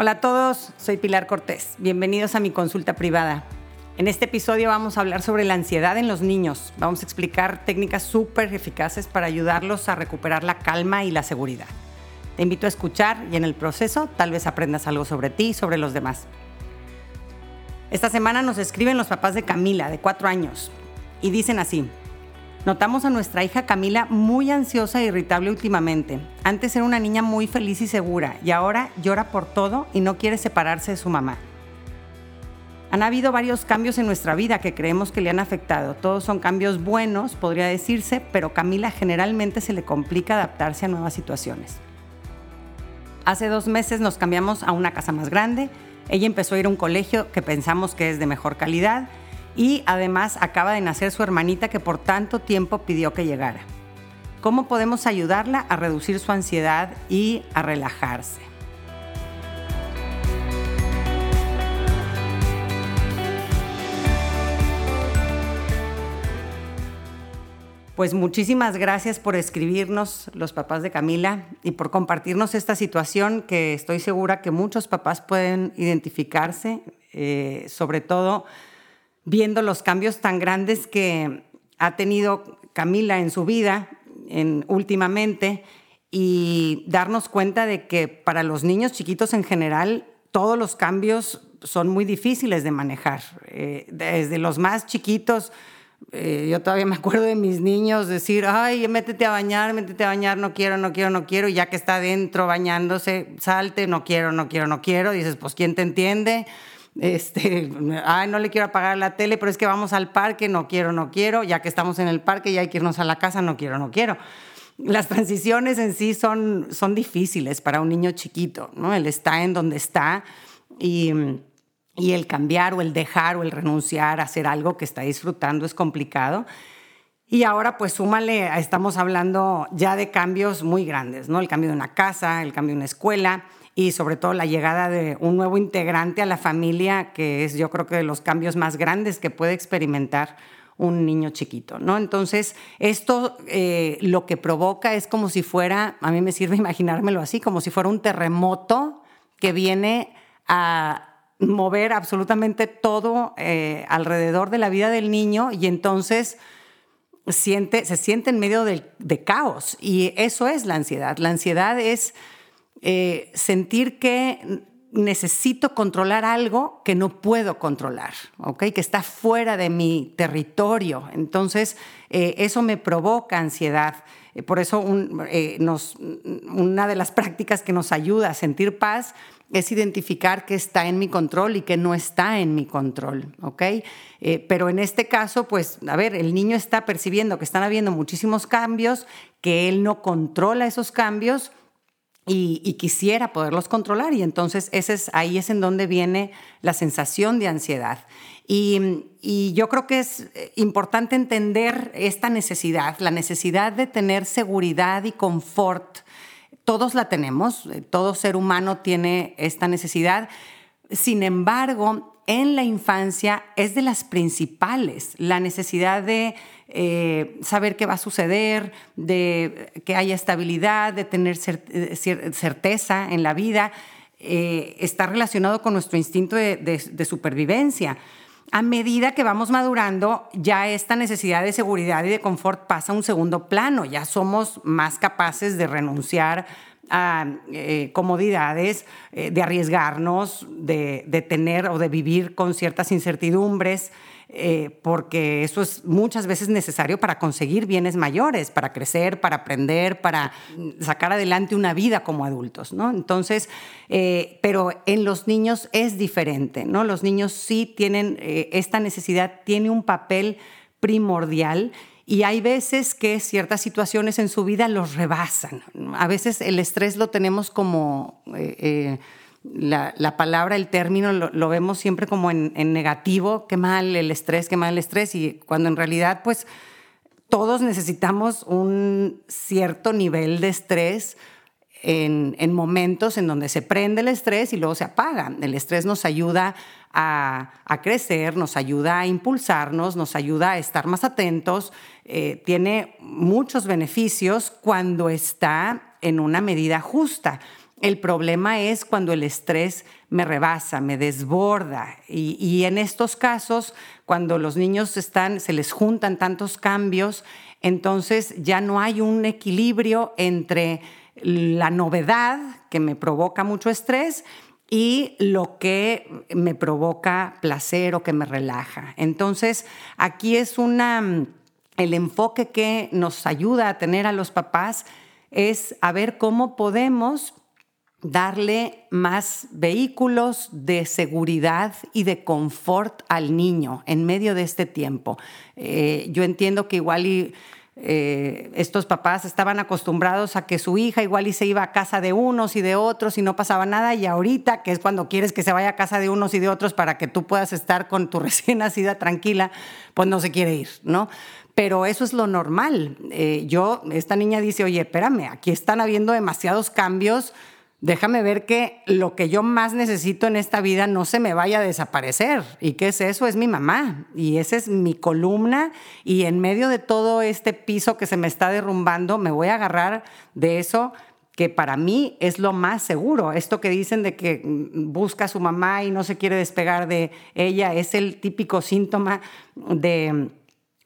Hola a todos, soy Pilar Cortés. Bienvenidos a mi consulta privada. En este episodio vamos a hablar sobre la ansiedad en los niños. Vamos a explicar técnicas súper eficaces para ayudarlos a recuperar la calma y la seguridad. Te invito a escuchar y en el proceso tal vez aprendas algo sobre ti y sobre los demás. Esta semana nos escriben los papás de Camila, de cuatro años, y dicen así. Notamos a nuestra hija Camila muy ansiosa e irritable últimamente. Antes era una niña muy feliz y segura y ahora llora por todo y no quiere separarse de su mamá. Han habido varios cambios en nuestra vida que creemos que le han afectado. Todos son cambios buenos, podría decirse, pero Camila generalmente se le complica adaptarse a nuevas situaciones. Hace dos meses nos cambiamos a una casa más grande. Ella empezó a ir a un colegio que pensamos que es de mejor calidad y además acaba de nacer su hermanita que por tanto tiempo pidió que llegara. ¿Cómo podemos ayudarla a reducir su ansiedad y a relajarse? Pues muchísimas gracias por escribirnos los papás de Camila y por compartirnos esta situación que estoy segura que muchos papás pueden identificarse, eh, sobre todo viendo los cambios tan grandes que ha tenido Camila en su vida en, últimamente y darnos cuenta de que para los niños chiquitos en general todos los cambios son muy difíciles de manejar. Eh, desde los más chiquitos, eh, yo todavía me acuerdo de mis niños decir, ay, métete a bañar, métete a bañar, no quiero, no quiero, no quiero, y ya que está adentro bañándose, salte, no quiero, no quiero, no quiero, dices, pues ¿quién te entiende? Este, ay, no le quiero apagar la tele, pero es que vamos al parque, no quiero, no quiero, ya que estamos en el parque y hay que irnos a la casa, no quiero, no quiero. Las transiciones en sí son, son difíciles para un niño chiquito, ¿no? Él está en donde está y, y el cambiar o el dejar o el renunciar a hacer algo que está disfrutando es complicado. Y ahora pues súmale, estamos hablando ya de cambios muy grandes, ¿no? El cambio de una casa, el cambio de una escuela, y sobre todo la llegada de un nuevo integrante a la familia, que es yo creo que de los cambios más grandes que puede experimentar un niño chiquito, ¿no? Entonces, esto eh, lo que provoca es como si fuera, a mí me sirve imaginármelo así, como si fuera un terremoto que viene a mover absolutamente todo eh, alrededor de la vida del niño y entonces siente, se siente en medio de caos y eso es la ansiedad. La ansiedad es eh, sentir que necesito controlar algo que no puedo controlar, ¿ok? Que está fuera de mi territorio. Entonces, eh, eso me provoca ansiedad. Eh, por eso una de las prácticas que nos ayuda a sentir paz es identificar qué está en mi control y qué no está en mi control, ¿ok? pero en este caso, pues, a ver, el niño está percibiendo que están habiendo muchísimos cambios, que él no controla esos cambios y, quisiera poderlos controlar. Y entonces es, ahí es en donde viene la sensación de ansiedad. Y, yo creo que es eh, importante entender esta necesidad, la necesidad de tener seguridad y confort. Todos la tenemos, eh, todo ser humano tiene esta necesidad. Sin embargo, en la infancia es de las principales, la necesidad de eh, saber qué va a suceder, de que haya estabilidad, de tener eh, certeza en la vida, eh, está relacionado con nuestro instinto de, supervivencia. A medida que vamos madurando, ya esta necesidad de seguridad y de confort pasa a un segundo plano, ya somos más capaces de renunciar a comodidades, de arriesgarnos, de, de, tener o de vivir con ciertas incertidumbres, eh, porque eso es muchas veces necesario para conseguir bienes mayores, para crecer, para aprender, para sacar adelante una vida como adultos, ¿no? Entonces, eh, pero en los niños es diferente, ¿no? Los niños sí tienen eh, esta necesidad, tiene un papel primordial y hay veces que ciertas situaciones en su vida los rebasan. A veces el estrés lo tenemos como la, palabra, el término, lo, vemos siempre como en, negativo, qué mal el estrés, qué mal el estrés, y cuando en realidad, pues, todos necesitamos un cierto nivel de estrés en, momentos en donde se prende el estrés y luego se apaga. El estrés nos ayuda a, crecer, nos ayuda a impulsarnos, nos ayuda a estar más atentos, eh, tiene muchos beneficios cuando está en una medida justa El problema es cuando el estrés me rebasa, me desborda. Y, en estos casos, cuando los niños están, se les juntan tantos cambios, entonces ya no hay un equilibrio entre la novedad que me provoca mucho estrés y lo que me provoca placer o que me relaja. Entonces, aquí es una, el enfoque que nos ayuda a tener a los papás es a ver cómo podemos darle más vehículos de seguridad y de confort al niño en medio de este tiempo. Eh, yo entiendo que igual eh, estos papás estaban acostumbrados a que su hija igual y se iba a casa de unos y de otros y no pasaba nada y ahorita, que es cuando quieres que se vaya a casa de unos y de otros para que tú puedas estar con tu recién nacida tranquila, pues no se quiere ir, ¿no? Pero eso es lo normal. Eh, yo, esta niña dice, oye, espérame, aquí están habiendo demasiados cambios, déjame ver que lo que yo más necesito en esta vida no se me vaya a desaparecer. ¿Y qué es eso? Es mi mamá. Y esa es mi columna. Y en medio de todo este piso que se me está derrumbando, me voy a agarrar de eso que para mí es lo más seguro. Esto que dicen de que busca a su mamá y no se quiere despegar de ella es el típico síntoma de,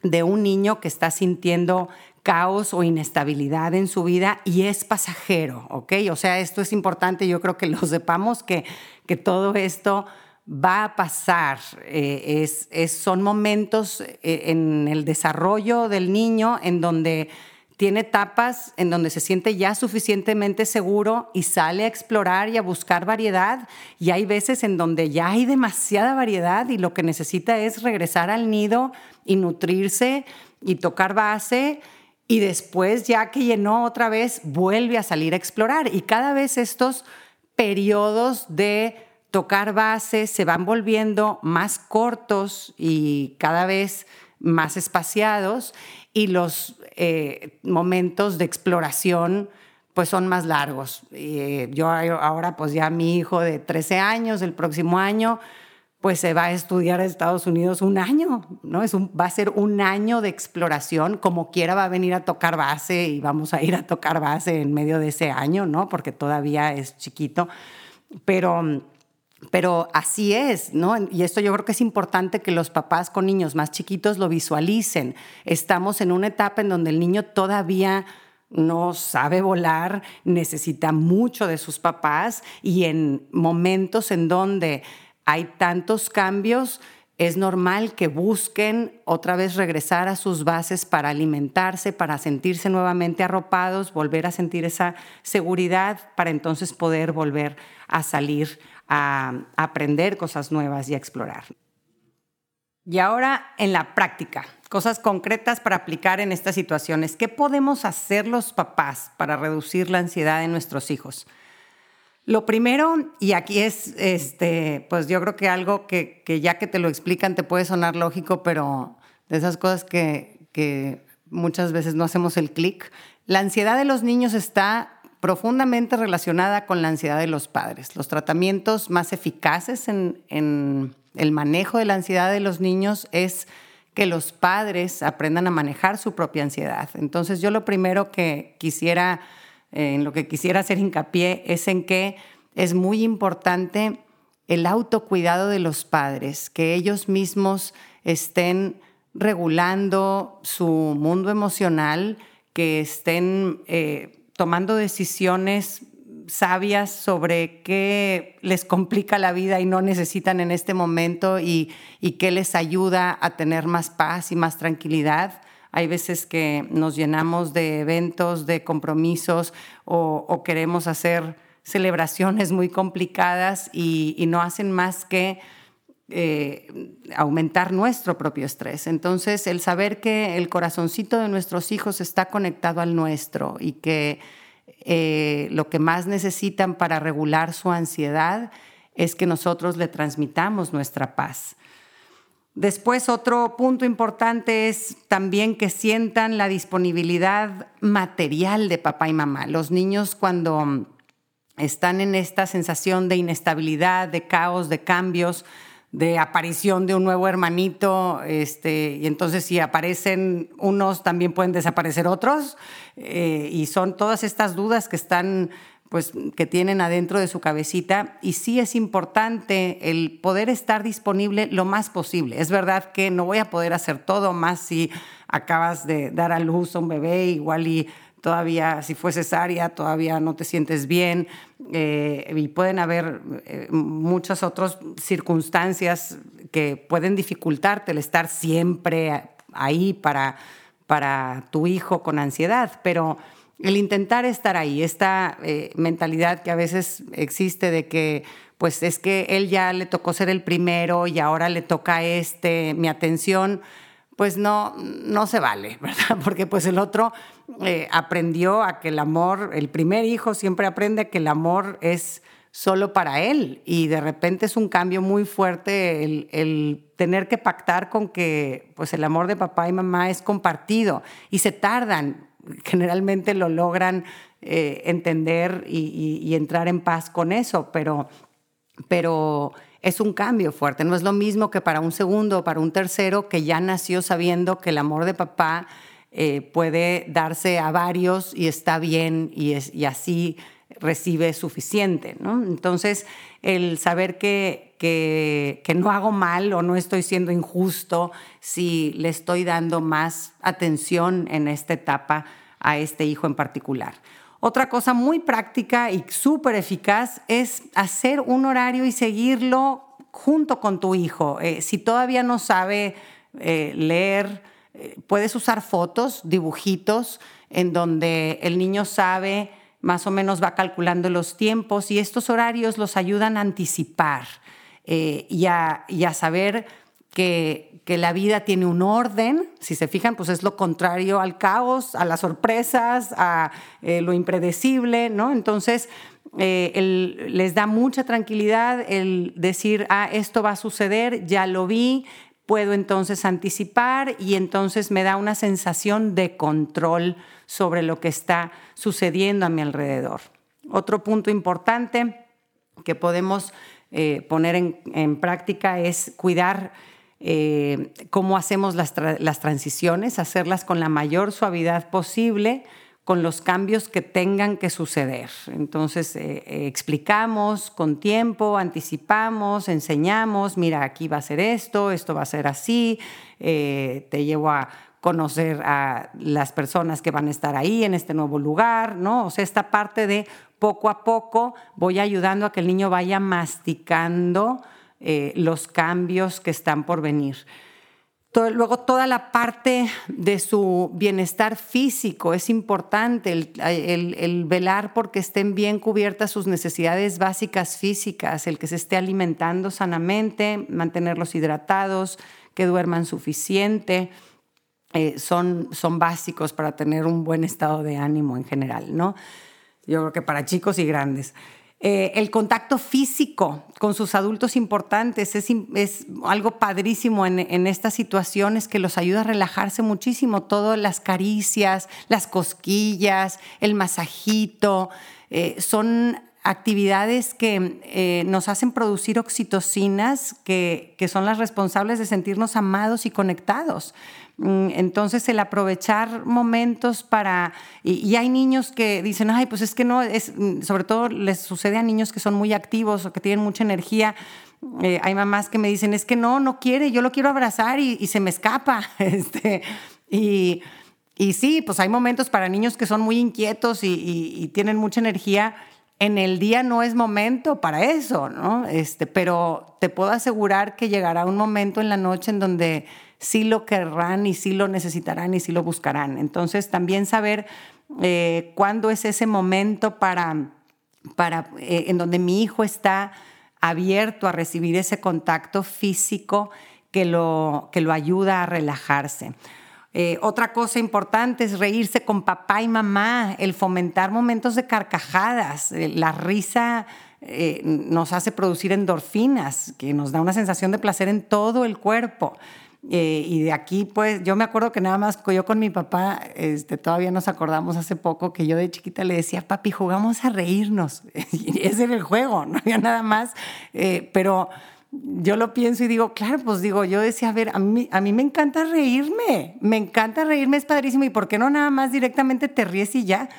de un niño que está sintiendo caos o inestabilidad en su vida y es pasajero, ¿ok? O sea, esto es importante, yo creo que lo sepamos, que, que todo esto va a pasar. Eh, son momentos eh, en el desarrollo del niño en donde tiene etapas en donde se siente ya suficientemente seguro y sale a explorar y a buscar variedad. Y hay veces en donde ya hay demasiada variedad y lo que necesita es regresar al nido y nutrirse y tocar base y después, ya que llenó otra vez, vuelve a salir a explorar. Y cada vez estos periodos de tocar base se van volviendo más cortos y cada vez más espaciados y los eh, momentos de exploración pues son más largos. Eh, yo ahora pues ya mi hijo de 13 años, el próximo año, pues se va a estudiar a Estados Unidos un año, ¿no? Es un, va a ser un año de exploración, como quiera va a venir a tocar base y vamos a ir a tocar base en medio de ese año, ¿no? Porque todavía es chiquito, pero, pero así es, ¿no? Y esto yo creo que es importante que los papás con niños más chiquitos lo visualicen. Estamos en una etapa en donde el niño todavía no sabe volar, necesita mucho de sus papás y en momentos en donde hay tantos cambios, es normal que busquen otra vez regresar a sus bases para alimentarse, para sentirse nuevamente arropados, volver a sentir esa seguridad, para entonces poder volver a salir a, aprender cosas nuevas y a explorar. Y ahora en la práctica, cosas concretas para aplicar en estas situaciones. ¿Qué podemos hacer los papás para reducir la ansiedad en nuestros hijos? Lo primero, y aquí es, este, pues yo creo que algo que, ya que te lo explican te puede sonar lógico, pero de esas cosas que, que muchas veces no hacemos el clic, la ansiedad de los niños está profundamente relacionada con la ansiedad de los padres. Los tratamientos más eficaces en, en el manejo de la ansiedad de los niños es que los padres aprendan a manejar su propia ansiedad. Entonces yo lo primero que quisiera en lo que quisiera hacer hincapié es en que es muy importante el autocuidado de los padres, que ellos mismos estén regulando su mundo emocional, que estén eh, tomando decisiones sabias sobre qué les complica la vida y no necesitan en este momento y, y qué les ayuda a tener más paz y más tranquilidad hay veces que nos llenamos de eventos, de compromisos o, queremos hacer celebraciones muy complicadas y, no hacen más que eh, aumentar nuestro propio estrés. Entonces, el saber que el corazoncito de nuestros hijos está conectado al nuestro y que eh, lo que más necesitan para regular su ansiedad es que nosotros le transmitamos nuestra paz. Después, otro punto importante es también que sientan la disponibilidad material de papá y mamá. Los niños cuando están en esta sensación de inestabilidad, de caos, de cambios, de aparición de un nuevo hermanito, este, y entonces si aparecen unos, también pueden desaparecer otros, eh, y son todas estas dudas que están pues que tienen adentro de su cabecita y sí es importante el poder estar disponible lo más posible. Es verdad que no voy a poder hacer todo más si acabas de dar a luz a un bebé, igual y todavía si fue cesárea, todavía no te sientes bien eh, y pueden haber eh, muchas otras circunstancias que pueden dificultarte el estar siempre ahí para, para tu hijo con ansiedad, pero el intentar estar ahí, esta eh, mentalidad que a veces existe de que pues es que él ya le tocó ser el primero y ahora le toca este mi atención, pues no, no se vale, ¿verdad? Porque pues el otro eh, aprendió a que el amor, el primer hijo siempre aprende que el amor es solo para él y de repente es un cambio muy fuerte el, el, tener que pactar con que pues el amor de papá y mamá es compartido y se tardan generalmente lo logran eh, entender y, entrar en paz con eso, pero, pero es un cambio fuerte. No es lo mismo que para un segundo o para un tercero que ya nació sabiendo que el amor de papá eh, puede darse a varios y está bien y, es, y así recibe suficiente. Entonces, el saber que, que, que, no hago mal o no estoy siendo injusto si le estoy dando más atención en esta etapa a este hijo en particular. Otra cosa muy práctica y súper eficaz es hacer un horario y seguirlo junto con tu hijo. Eh, si todavía no sabe eh, leer, eh, puedes usar fotos, dibujitos, en donde el niño sabe, más o menos va calculando los tiempos y estos horarios los ayudan a anticipar y a saber que, que, la vida tiene un orden, si se fijan, pues es lo contrario al caos, a las sorpresas, a eh, lo impredecible, ¿no? Entonces, eh, les da mucha tranquilidad el decir, ah, esto va a suceder, ya lo vi, puedo entonces anticipar y entonces me da una sensación de control sobre lo que está sucediendo a mi alrededor. Otro punto importante que podemos eh, poner en, práctica es cuidar eh, cómo hacemos las, transiciones, hacerlas con la mayor suavidad posible, con los cambios que tengan que suceder. Entonces, eh, eh, explicamos con tiempo, anticipamos, enseñamos, mira, aquí va a ser esto, esto va a ser así, te llevo a conocer a las personas que van a estar ahí en este nuevo lugar, ¿no? O sea, esta parte de poco a poco voy ayudando a que el niño vaya masticando eh, los cambios que están por venir. Luego toda la parte de su bienestar físico es importante, el, velar porque estén bien cubiertas sus necesidades básicas físicas, el que se esté alimentando sanamente, mantenerlos hidratados, que duerman suficiente, eh, son, son básicos para tener un buen estado de ánimo en general, ¿no? Yo creo que para chicos y grandes. Eh, el contacto físico con sus adultos importantes es, algo padrísimo en, estas situaciones que los ayuda a relajarse muchísimo. Todas las caricias, las cosquillas, el masajito, eh, son actividades que eh, nos hacen producir oxitocinas que son las responsables de sentirnos amados y conectados. Mm, entonces, el aprovechar momentos para... Y, hay niños que dicen, ay, pues es que no, es, mm, sobre todo les sucede a niños que son muy activos o que tienen mucha energía. Eh, hay mamás que me dicen, es que no, no quiere, yo lo quiero abrazar y, se me escapa. Este, y, y, sí, pues hay momentos para niños que son muy inquietos y, tienen mucha energía. En el día no es momento para eso, ¿no? Este, pero te puedo asegurar que llegará un momento en la noche en donde sí lo querrán y sí lo necesitarán y sí lo buscarán. Entonces, también saber eh, cuándo es ese momento para, para eh, en donde mi hijo está abierto a recibir ese contacto físico que lo, que lo ayuda a relajarse. Eh, otra cosa importante es reírse con papá y mamá, el fomentar momentos de carcajadas. la risa nos hace producir endorfinas, que nos da una sensación de placer en todo el cuerpo. Eh, y de aquí, pues, yo me acuerdo que nada más yo con mi papá, este, todavía nos acordamos hace poco que yo de chiquita le decía, papi, jugamos a reírnos. ese era el juego, no había nada más. Eh, pero yo lo pienso y digo, claro, pues digo, yo decía, a ver, a mí, a mí me encanta reírme, me encanta reírme, es padrísimo. ¿Y por qué no nada más directamente te ríes y ya?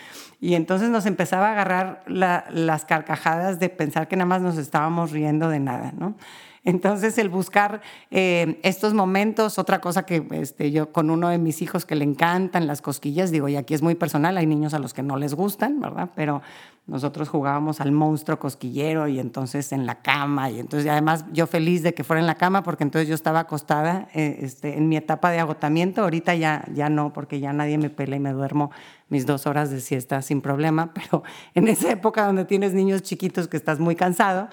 Y entonces nos empezaba a agarrar las carcajadas de pensar que nada más nos estábamos riendo de nada, ¿no? Entonces, el buscar eh, estos momentos, otra cosa que este, yo con uno de mis hijos que le encantan las cosquillas, digo, y aquí es muy personal, hay niños a los que no les gustan, ¿verdad? Pero nosotros jugábamos al monstruo cosquillero y entonces en la cama, y entonces además yo feliz de que fuera en la cama porque entonces yo estaba acostada eh, este, en mi etapa de agotamiento, ahorita ya, ya no, porque ya nadie me pela y me duermo mis dos horas de siesta sin problema, pero en esa época donde tienes niños chiquitos que estás muy cansado,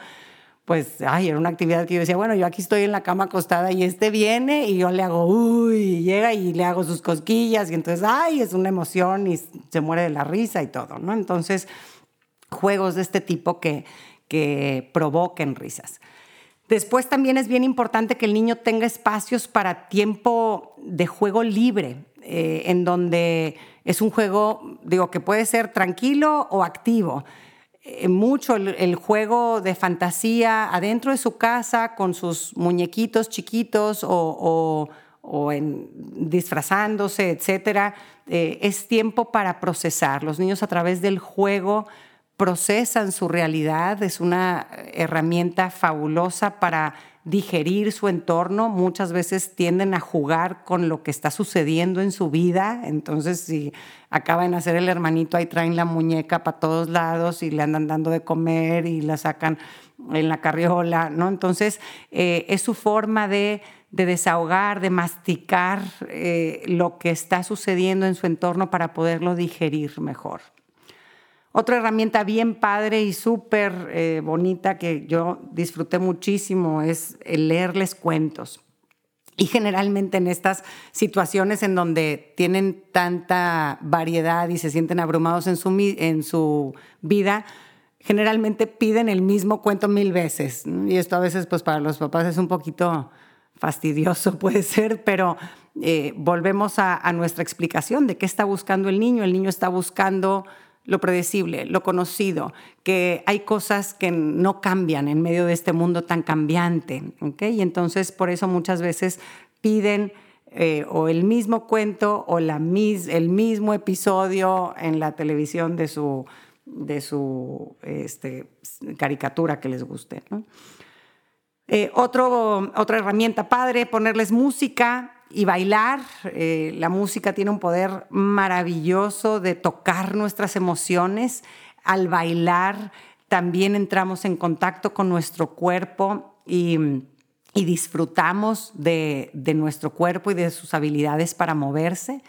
pues, ay, era una actividad que yo decía, bueno, yo aquí estoy en la cama acostada y este viene y yo le hago, uy, llega y le hago sus cosquillas y entonces, ay, es una emoción y se muere de la risa y todo, ¿no? Entonces, juegos de este tipo que, que provoquen risas. Después también es bien importante que el niño tenga espacios para tiempo de juego libre, eh, en donde es un juego, digo, que puede ser tranquilo o activo. Eh, mucho el, juego de fantasía adentro de su casa con sus muñequitos chiquitos o, en, disfrazándose, etcétera, eh, es tiempo para procesar. Los niños a través del juego procesan su realidad, es una herramienta fabulosa para digerir su entorno, muchas veces tienden a jugar con lo que está sucediendo en su vida, entonces si acaba de nacer el hermanito, ahí traen la muñeca para todos lados y le andan dando de comer y la sacan en la carriola, ¿no? Entonces eh, es su forma de, desahogar, de masticar eh, lo que está sucediendo en su entorno para poderlo digerir mejor. Otra herramienta bien padre y súper eh, bonita que yo disfruté muchísimo es el leerles cuentos. Y generalmente en estas situaciones en donde tienen tanta variedad y se sienten abrumados en su, en su vida, generalmente piden el mismo cuento mil veces. Y esto a veces pues para los papás es un poquito fastidioso, puede ser, pero eh, volvemos a, a nuestra explicación de qué está buscando el niño. El niño está buscando lo predecible, lo conocido, que hay cosas que no cambian en medio de este mundo tan cambiante. Y entonces por eso muchas veces piden eh, o el mismo cuento o la el mismo episodio en la televisión de su, de su este, caricatura que les guste. Eh, otro, otra herramienta padre, ponerles música, y bailar. Eh, la música tiene un poder maravilloso de tocar nuestras emociones. Al bailar también entramos en contacto con nuestro cuerpo y, disfrutamos de, nuestro cuerpo y de sus habilidades para moverse.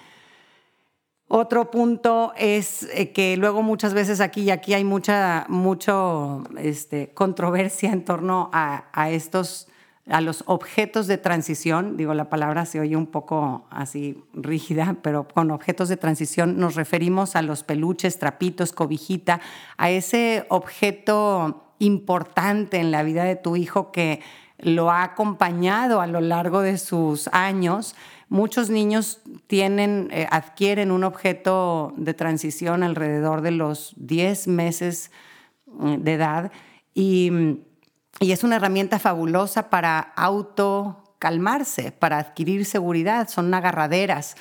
Otro punto es eh, que luego muchas veces aquí y aquí hay mucha mucho, este, controversia en torno a, a estos a los objetos de transición, digo la palabra se oye un poco así rígida, pero con objetos de transición nos referimos a los peluches, trapitos, cobijita, a ese objeto importante en la vida de tu hijo que lo ha acompañado a lo largo de sus años. Muchos niños tienen, eh, adquieren un objeto de transición alrededor de los 10 meses mm, de edad y y es una herramienta fabulosa para autocalmarse, para adquirir seguridad. Son agarraderas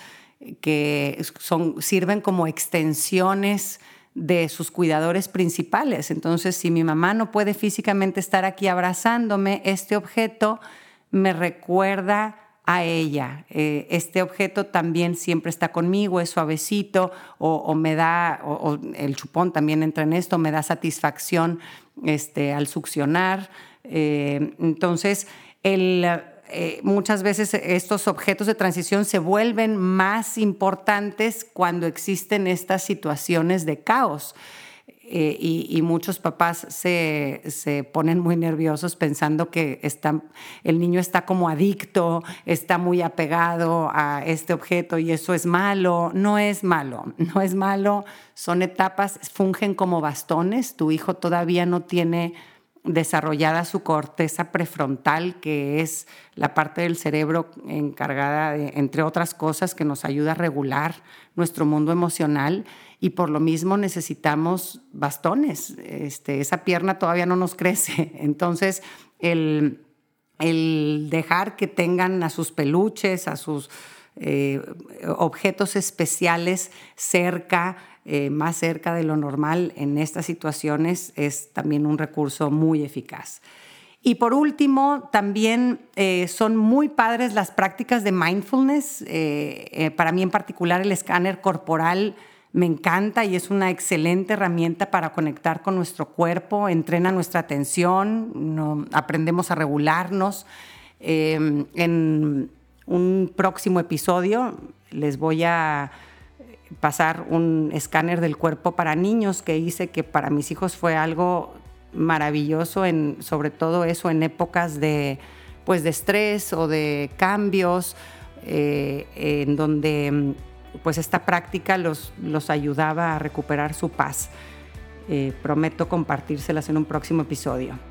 que son, sirven como extensiones de sus cuidadores principales. Entonces, si mi mamá no puede físicamente estar aquí abrazándome, este objeto me recuerda a ella. Eh, este objeto también siempre está conmigo, es suavecito o, me da, o, el chupón también entra en esto, me da satisfacción este, al succionar. Eh, entonces, eh, muchas veces estos objetos de transición se vuelven más importantes cuando existen estas situaciones de caos. Eh, y, muchos papás se, se, ponen muy nerviosos pensando que el niño está como adicto, está muy apegado a este objeto y eso es malo. No es malo, no es malo. Son etapas, fungen como bastones. Tu hijo todavía no tiene desarrollada su corteza prefrontal, que es la parte del cerebro encargada, entre otras cosas, que nos ayuda a regular nuestro mundo emocional y por lo mismo necesitamos bastones. Este, esa pierna todavía no nos crece. Entonces, el, dejar que tengan a sus peluches, a sus eh, objetos especiales cerca, eh, más cerca de lo normal en estas situaciones es también un recurso muy eficaz. Y por último, también eh, son muy padres las prácticas de mindfulness. Eh, para mí en particular el escáner corporal me encanta y es una excelente herramienta para conectar con nuestro cuerpo, entrena nuestra atención, aprendemos a regularnos. en un próximo episodio les voy a pasar un escáner del cuerpo para niños que hice, que para mis hijos fue algo maravilloso, en, sobre todo eso en épocas de, pues de estrés o de cambios, eh, en donde pues esta práctica los, los ayudaba a recuperar su paz. Eh, prometo compartírselas en un próximo episodio.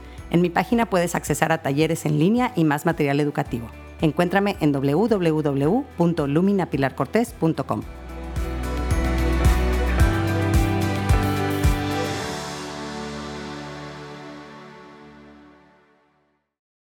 En mi página puedes accesar a talleres en línea y más material educativo. Encuéntrame en www.luminapilarcortés.com.